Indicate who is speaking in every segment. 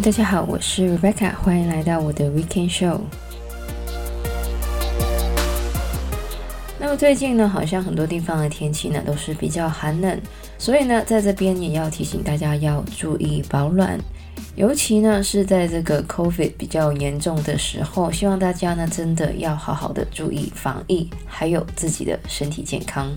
Speaker 1: 大家好，我是 Rebecca，欢迎来到我的 Weekend Show。那么最近呢，好像很多地方的天气呢都是比较寒冷，所以呢，在这边也要提醒大家要注意保暖，尤其呢是在这个 COVID 比较严重的时候，希望大家呢真的要好好的注意防疫，还有自己的身体健康。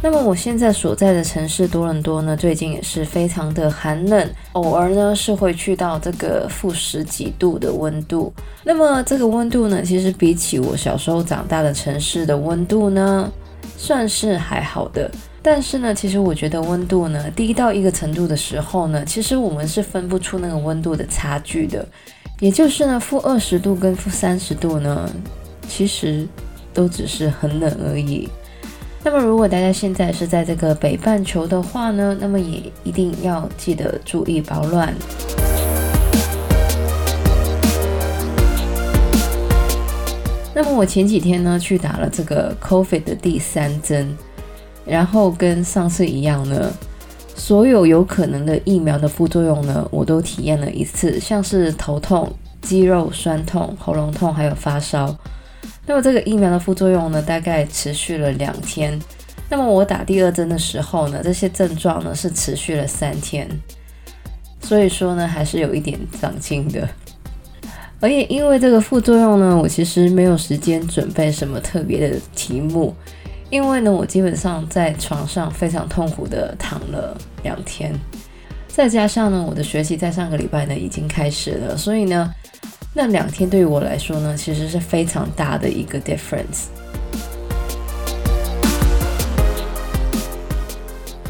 Speaker 1: 那么我现在所在的城市多伦多呢，最近也是非常的寒冷，偶尔呢是会去到这个负十几度的温度。那么这个温度呢，其实比起我小时候长大的城市的温度呢，算是还好的。但是呢，其实我觉得温度呢低到一个程度的时候呢，其实我们是分不出那个温度的差距的。也就是呢，负二十度跟负三十度呢，其实都只是很冷而已。那么，如果大家现在是在这个北半球的话呢，那么也一定要记得注意保暖。那么我前几天呢去打了这个 COVID 的第三针，然后跟上次一样呢，所有有可能的疫苗的副作用呢，我都体验了一次，像是头痛、肌肉酸痛、喉咙痛，还有发烧。那么这个疫苗的副作用呢，大概持续了两天。那么我打第二针的时候呢，这些症状呢是持续了三天。所以说呢，还是有一点长进的。而也因为这个副作用呢，我其实没有时间准备什么特别的题目，因为呢，我基本上在床上非常痛苦的躺了两天，再加上呢，我的学习在上个礼拜呢已经开始了，所以呢。那两天对于我来说呢，其实是非常大的一个 difference。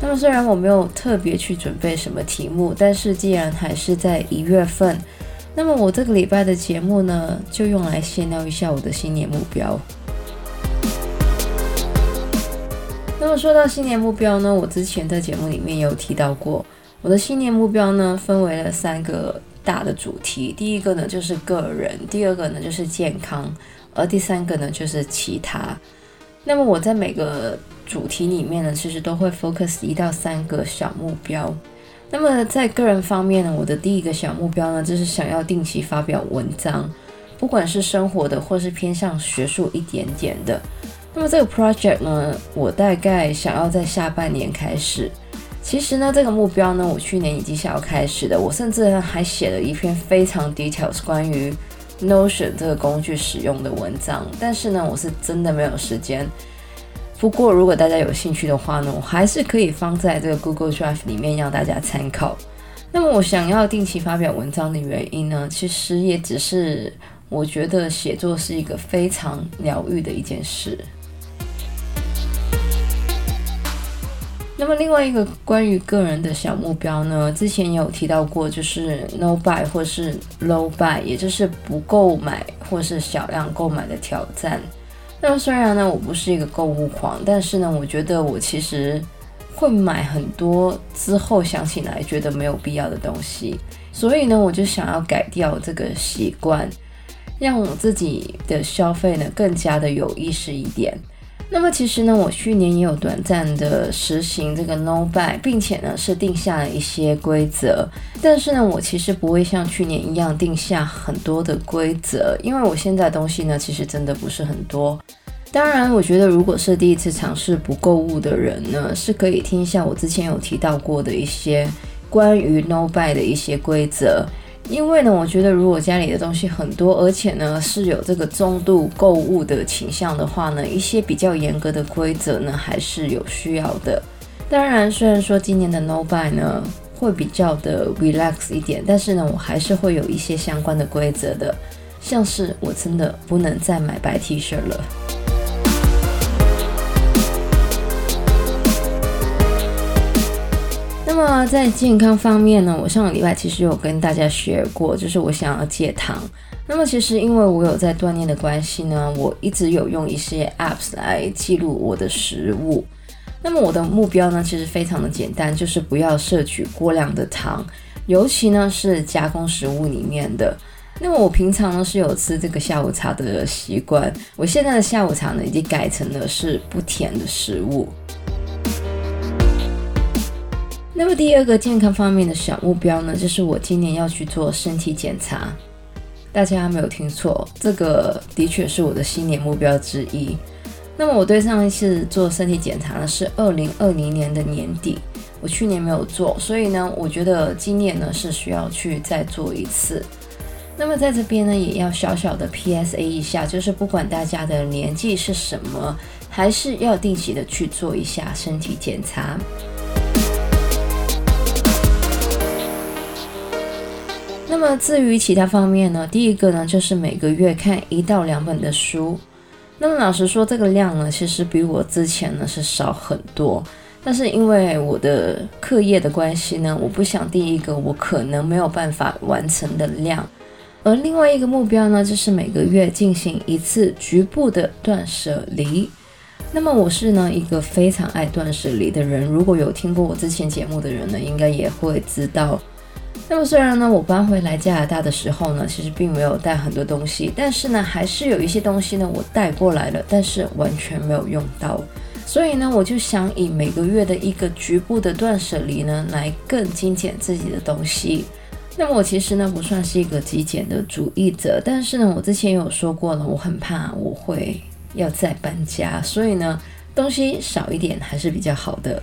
Speaker 1: 那么虽然我没有特别去准备什么题目，但是既然还是在一月份，那么我这个礼拜的节目呢，就用来闲聊一下我的新年目标。那么说到新年目标呢，我之前在节目里面有提到过，我的新年目标呢，分为了三个。大的主题，第一个呢就是个人，第二个呢就是健康，而第三个呢就是其他。那么我在每个主题里面呢，其实都会 focus 一到三个小目标。那么在个人方面呢，我的第一个小目标呢，就是想要定期发表文章，不管是生活的或是偏向学术一点点的。那么这个 project 呢，我大概想要在下半年开始。其实呢，这个目标呢，我去年已经想要开始的。我甚至还写了一篇非常 details 关于 Notion 这个工具使用的文章。但是呢，我是真的没有时间。不过，如果大家有兴趣的话呢，我还是可以放在这个 Google Drive 里面让大家参考。那么，我想要定期发表文章的原因呢，其实也只是我觉得写作是一个非常疗愈的一件事。那么另外一个关于个人的小目标呢，之前也有提到过，就是 no buy 或是 low buy，也就是不购买或是小量购买的挑战。那么虽然呢，我不是一个购物狂，但是呢，我觉得我其实会买很多之后想起来觉得没有必要的东西，所以呢，我就想要改掉这个习惯，让我自己的消费呢更加的有意识一点。那么其实呢，我去年也有短暂的实行这个 no buy，并且呢是定下了一些规则。但是呢，我其实不会像去年一样定下很多的规则，因为我现在东西呢其实真的不是很多。当然，我觉得如果是第一次尝试不购物的人呢，是可以听一下我之前有提到过的一些关于 no buy 的一些规则。因为呢，我觉得如果家里的东西很多，而且呢是有这个中度购物的倾向的话呢，一些比较严格的规则呢还是有需要的。当然，虽然说今年的 No Buy 呢会比较的 relax 一点，但是呢我还是会有一些相关的规则的，像是我真的不能再买白 T 恤了。那么在健康方面呢，我上个礼拜其实有跟大家学过，就是我想要戒糖。那么其实因为我有在锻炼的关系呢，我一直有用一些 apps 来记录我的食物。那么我的目标呢，其实非常的简单，就是不要摄取过量的糖，尤其呢是加工食物里面的。那么我平常呢是有吃这个下午茶的习惯，我现在的下午茶呢已经改成了是不甜的食物。那么第二个健康方面的小目标呢，就是我今年要去做身体检查。大家没有听错，这个的确是我的新年目标之一。那么我对上一次做身体检查呢，是二零二零年的年底，我去年没有做，所以呢，我觉得今年呢是需要去再做一次。那么在这边呢，也要小小的 PSA 一下，就是不管大家的年纪是什么，还是要定期的去做一下身体检查。那么至于其他方面呢，第一个呢就是每个月看一到两本的书。那么老实说，这个量呢其实比我之前呢是少很多。但是因为我的课业的关系呢，我不想定一个我可能没有办法完成的量。而另外一个目标呢，就是每个月进行一次局部的断舍离。那么我是呢一个非常爱断舍离的人，如果有听过我之前节目的人呢，应该也会知道。那么虽然呢，我搬回来加拿大的时候呢，其实并没有带很多东西，但是呢，还是有一些东西呢，我带过来了，但是完全没有用到。所以呢，我就想以每个月的一个局部的断舍离呢，来更精简自己的东西。那么我其实呢，不算是一个极简的主义者，但是呢，我之前有说过了，我很怕我会要再搬家，所以呢，东西少一点还是比较好的。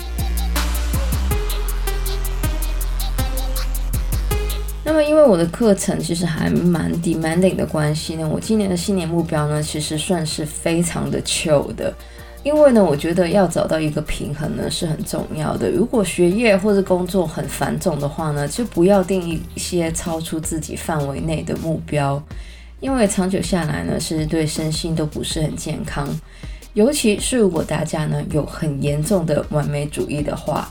Speaker 1: 那么，因为我的课程其实还蛮 demanding 的关系呢，我今年的新年目标呢，其实算是非常的 chill 的。因为呢，我觉得要找到一个平衡呢是很重要的。如果学业或者工作很繁重的话呢，就不要定一些超出自己范围内的目标，因为长久下来呢，是对身心都不是很健康。尤其是如果大家呢有很严重的完美主义的话。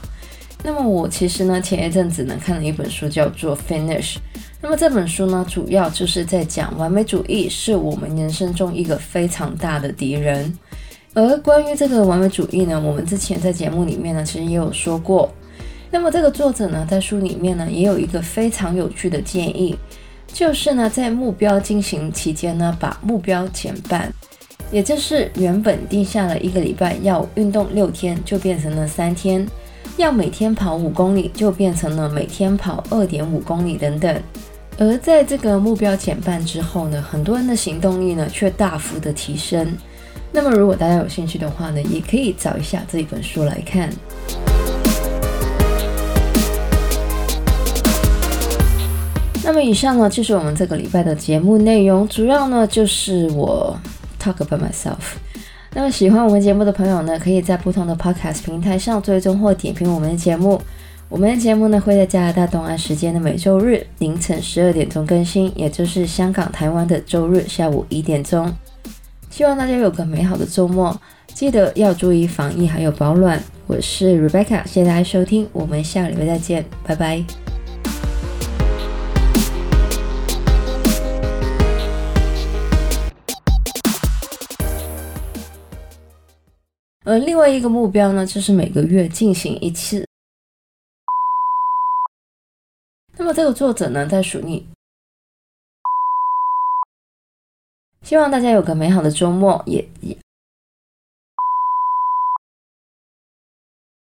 Speaker 1: 那么我其实呢，前一阵子呢看了一本书，叫做《Finish》。那么这本书呢，主要就是在讲完美主义是我们人生中一个非常大的敌人。而关于这个完美主义呢，我们之前在节目里面呢，其实也有说过。那么这个作者呢，在书里面呢，也有一个非常有趣的建议，就是呢，在目标进行期间呢，把目标减半，也就是原本定下了一个礼拜要运动六天，就变成了三天。要每天跑五公里，就变成了每天跑二点五公里等等。而在这个目标减半之后呢，很多人的行动力呢却大幅的提升。那么如果大家有兴趣的话呢，也可以找一下这一本书来看。那么以上呢就是我们这个礼拜的节目内容，主要呢就是我 talk about myself。那么喜欢我们节目的朋友呢，可以在不同的 podcast 平台上追踪或点评我们的节目。我们的节目呢会在加拿大东岸时间的每周日凌晨十二点钟更新，也就是香港、台湾的周日下午一点钟。希望大家有个美好的周末，记得要注意防疫还有保暖。我是 Rebecca，谢谢大家收听，我们下个礼拜再见，拜拜。而另外一个目标呢，就是每个月进行一次。那么这个作者呢，在数你，希望大家有个美好的周末，也也。